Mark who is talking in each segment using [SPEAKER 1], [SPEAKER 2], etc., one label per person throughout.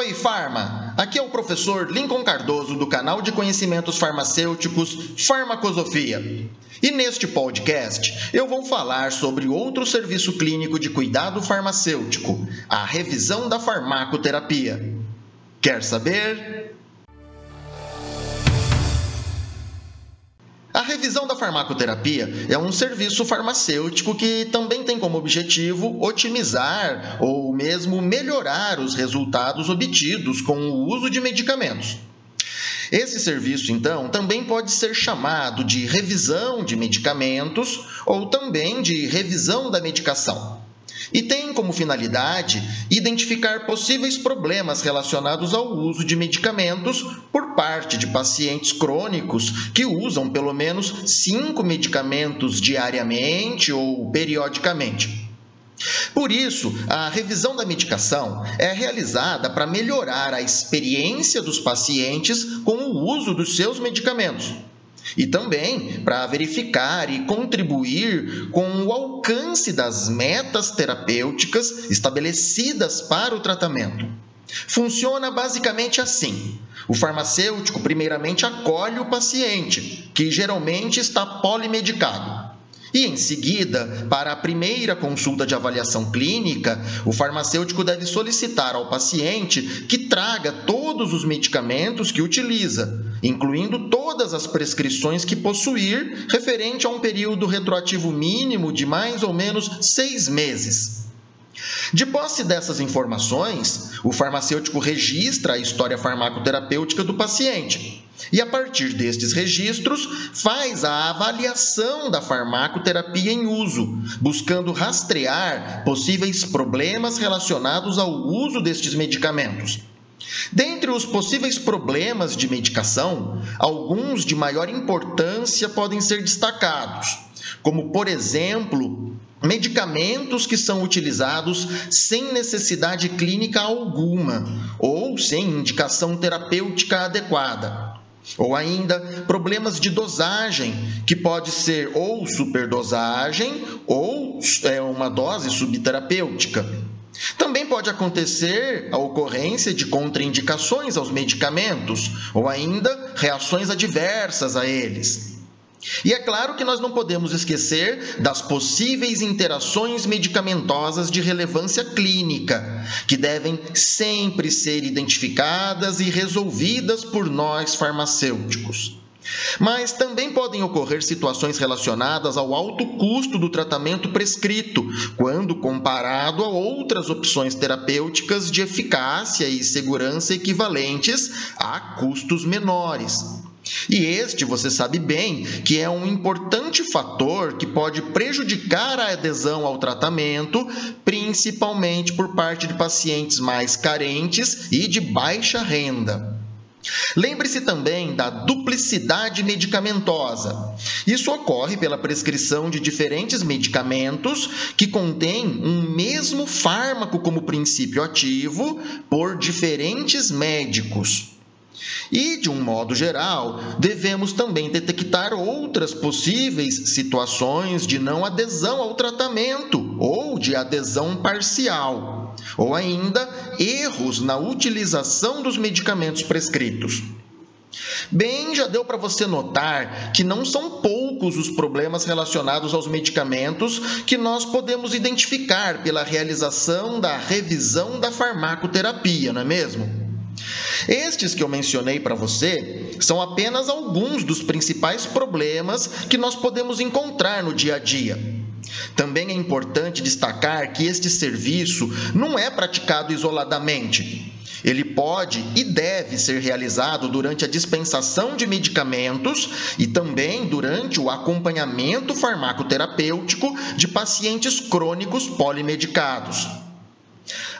[SPEAKER 1] Oi, Farma! Aqui é o professor Lincoln Cardoso do canal de conhecimentos farmacêuticos Farmacosofia. E neste podcast eu vou falar sobre outro serviço clínico de cuidado farmacêutico, a revisão da farmacoterapia. Quer saber? A revisão da farmacoterapia é um serviço farmacêutico que também tem como objetivo otimizar ou mesmo melhorar os resultados obtidos com o uso de medicamentos. Esse serviço, então, também pode ser chamado de revisão de medicamentos ou também de revisão da medicação e tem como finalidade identificar possíveis problemas relacionados ao uso de medicamentos por parte de pacientes crônicos que usam pelo menos cinco medicamentos diariamente ou periodicamente. Por isso, a revisão da medicação é realizada para melhorar a experiência dos pacientes com o uso dos seus medicamentos e também para verificar e contribuir com o alcance das metas terapêuticas estabelecidas para o tratamento. Funciona basicamente assim: o farmacêutico, primeiramente, acolhe o paciente, que geralmente está polimedicado. E em seguida, para a primeira consulta de avaliação clínica, o farmacêutico deve solicitar ao paciente que traga todos os medicamentos que utiliza, incluindo todas as prescrições que possuir, referente a um período retroativo mínimo de mais ou menos seis meses. De posse dessas informações, o farmacêutico registra a história farmacoterapêutica do paciente e, a partir destes registros, faz a avaliação da farmacoterapia em uso, buscando rastrear possíveis problemas relacionados ao uso destes medicamentos. Dentre os possíveis problemas de medicação, alguns de maior importância podem ser destacados, como, por exemplo, medicamentos que são utilizados sem necessidade clínica alguma ou sem indicação terapêutica adequada. Ou ainda problemas de dosagem, que pode ser ou superdosagem ou é, uma dose subterapêutica. Também pode acontecer a ocorrência de contraindicações aos medicamentos ou ainda reações adversas a eles. E é claro que nós não podemos esquecer das possíveis interações medicamentosas de relevância clínica, que devem sempre ser identificadas e resolvidas por nós farmacêuticos. Mas também podem ocorrer situações relacionadas ao alto custo do tratamento prescrito, quando comparado a outras opções terapêuticas de eficácia e segurança equivalentes a custos menores. E este, você sabe bem, que é um importante fator que pode prejudicar a adesão ao tratamento, principalmente por parte de pacientes mais carentes e de baixa renda. Lembre-se também da duplicidade medicamentosa. Isso ocorre pela prescrição de diferentes medicamentos que contêm um mesmo fármaco como princípio ativo por diferentes médicos. E, de um modo geral, devemos também detectar outras possíveis situações de não adesão ao tratamento ou de adesão parcial, ou ainda erros na utilização dos medicamentos prescritos. Bem, já deu para você notar que não são poucos os problemas relacionados aos medicamentos que nós podemos identificar pela realização da revisão da farmacoterapia, não é mesmo? Estes que eu mencionei para você são apenas alguns dos principais problemas que nós podemos encontrar no dia a dia. Também é importante destacar que este serviço não é praticado isoladamente. Ele pode e deve ser realizado durante a dispensação de medicamentos e também durante o acompanhamento farmacoterapêutico de pacientes crônicos polimedicados.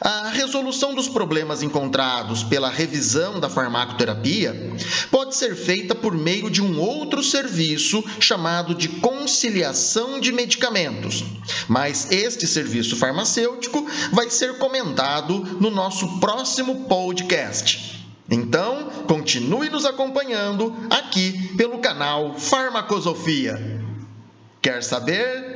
[SPEAKER 1] A resolução dos problemas encontrados pela revisão da farmacoterapia pode ser feita por meio de um outro serviço chamado de conciliação de medicamentos, mas este serviço farmacêutico vai ser comentado no nosso próximo podcast. Então, continue nos acompanhando aqui pelo canal Farmacosofia. Quer saber?